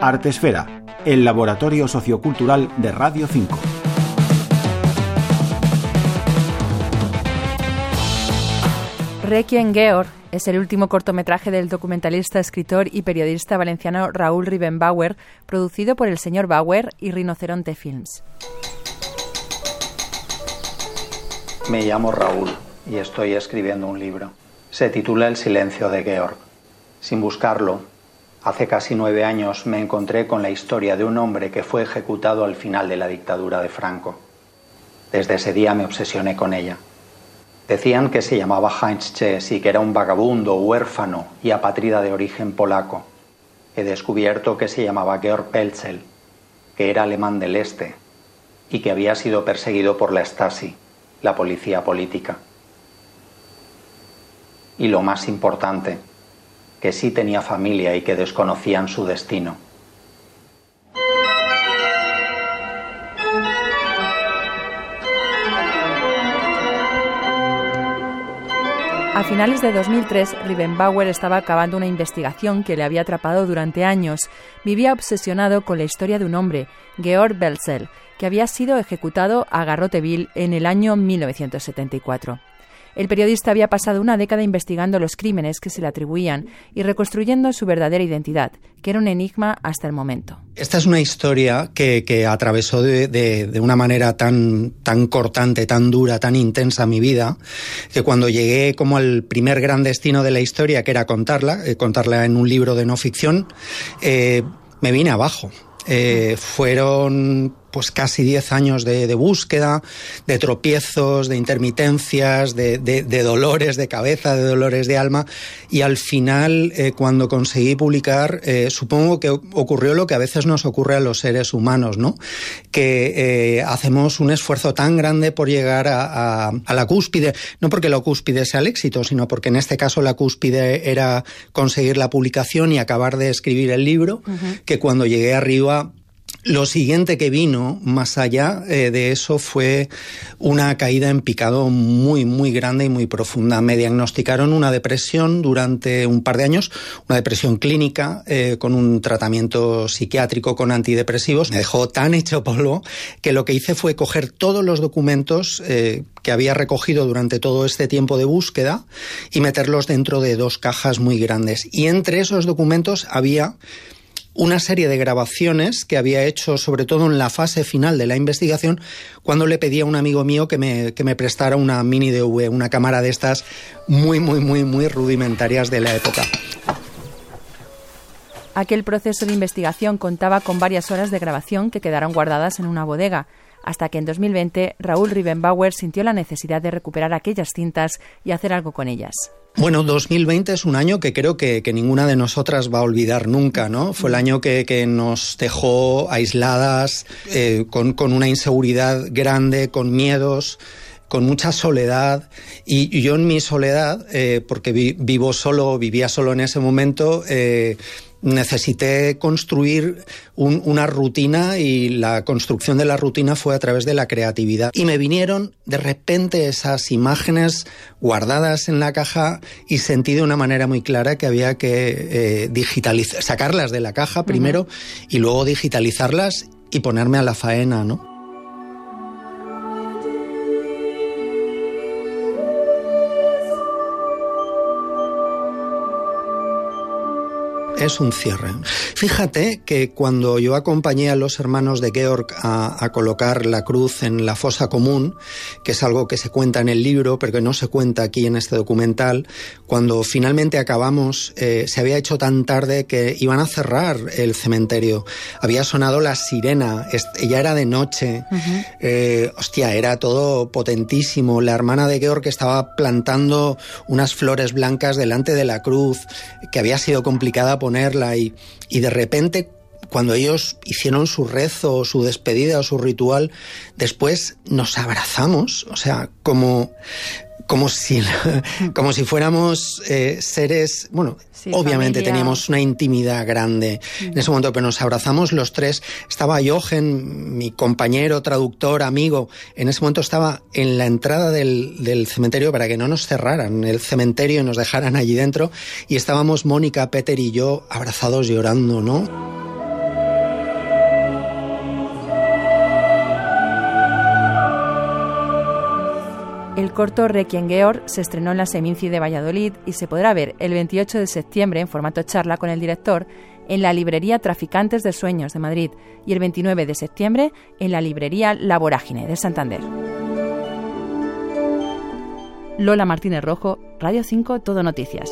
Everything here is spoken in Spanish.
Artesfera, el laboratorio sociocultural de Radio 5. Requiem Georg es el último cortometraje del documentalista, escritor y periodista valenciano Raúl Rivenbauer, producido por el señor Bauer y Rinoceronte Films. Me llamo Raúl y estoy escribiendo un libro. Se titula El silencio de Georg. Sin buscarlo, hace casi nueve años me encontré con la historia de un hombre que fue ejecutado al final de la dictadura de Franco. Desde ese día me obsesioné con ella. Decían que se llamaba Heinz Ches y que era un vagabundo, huérfano y apátrida de origen polaco. He descubierto que se llamaba Georg Pelzel, que era alemán del este y que había sido perseguido por la Stasi, la policía política. Y lo más importante, que sí tenía familia y que desconocían su destino. A finales de 2003, Rivenbauer estaba acabando una investigación que le había atrapado durante años. Vivía obsesionado con la historia de un hombre, Georg Belzel, que había sido ejecutado a Garroteville en el año 1974. El periodista había pasado una década investigando los crímenes que se le atribuían y reconstruyendo su verdadera identidad, que era un enigma hasta el momento. Esta es una historia que, atravesó de, una manera tan, tan cortante, tan dura, tan intensa mi vida, que cuando llegué como al primer gran destino de la historia, que era contarla, eh, contarla en un libro de no ficción, eh, me vine abajo. Eh, fueron pues casi 10 años de, búsqueda, de tropiezos, de intermitencias, de, dolores de cabeza, de dolores de alma. Y al final, eh, cuando conseguí publicar, eh, supongo que ocurrió lo que a veces nos ocurre a los seres humanos, ¿no? Que eh, hacemos un esfuerzo tan grande por llegar a, la cúspide, no porque la cúspide sea el éxito, sino porque en este caso la cúspide era conseguir la publicación y acabar de escribir el libro, que cuando llegué arriba lo siguiente que vino más allá eh, de eso fue una caída en picado muy, muy grande y muy profunda. Me diagnosticaron una depresión durante un par de años, una depresión clínica eh, con un tratamiento psiquiátrico con antidepresivos. Me dejó tan hecho polvo que lo que hice fue coger todos los documentos eh, que había recogido durante todo este tiempo de búsqueda y meterlos dentro de dos cajas muy grandes. Y entre esos documentos había una serie de grabaciones que había hecho, sobre todo en la fase final de la investigación, cuando le pedí a un amigo mío que me, que me prestara una mini DV, una cámara de estas muy, muy, muy, muy rudimentarias de la época. Aquel proceso de investigación contaba con varias horas de grabación que quedaron guardadas en una bodega, hasta que en 2020 Raúl Rivenbauer sintió la necesidad de recuperar aquellas cintas y hacer algo con ellas. Bueno, 2020 es un año que creo que, ninguna de nosotras va a olvidar nunca, ¿no? Fue el año que, nos dejó aisladas, eh, con, una inseguridad grande, con miedos con mucha soledad y, yo en mi soledad, eh, porque vivo solo, vivía solo en ese momento, eh, necesité construir una rutina y la construcción de la rutina fue a través de la creatividad. Y me vinieron de repente esas imágenes guardadas en la caja y sentí de una manera muy clara que había que eh, digitalizar, sacarlas de la caja primero y luego digitalizarlas y ponerme a la faena, ¿no? Es un cierre. Fíjate que cuando yo acompañé a los hermanos de Georg a, colocar la cruz en la fosa común, que es algo que se cuenta en el libro, pero que no se cuenta aquí en este documental, cuando finalmente acabamos, eh, se había hecho tan tarde que iban a cerrar el cementerio. Había sonado la sirena, ya era de noche. Eh, hostia, era todo potentísimo. La hermana de Georg estaba plantando unas flores blancas delante de la cruz, que había sido complicada poner y, y de repente cuando ellos hicieron su rezo, su despedida o su ritual, después nos abrazamos, o sea, como como si, como si fuéramos eh, seres, bueno, obviamente teníamos una intimidad grande en ese momento, pero nos abrazamos los tres. Estaba Jochen, mi compañero, traductor, amigo, en ese momento estaba en la entrada del, del cementerio para que no nos cerraran el cementerio y nos dejaran allí dentro, y estábamos Mónica, Peter y yo abrazados llorando, ¿no? El corto Requiem Georg se estrenó en la Seminci de Valladolid y se podrá ver el 28 de septiembre en formato charla con el director en la librería Traficantes de Sueños de Madrid y el 29 de septiembre en la librería La Vorágine de Santander. Lola Martínez Rojo, Radio 5 Todo Noticias.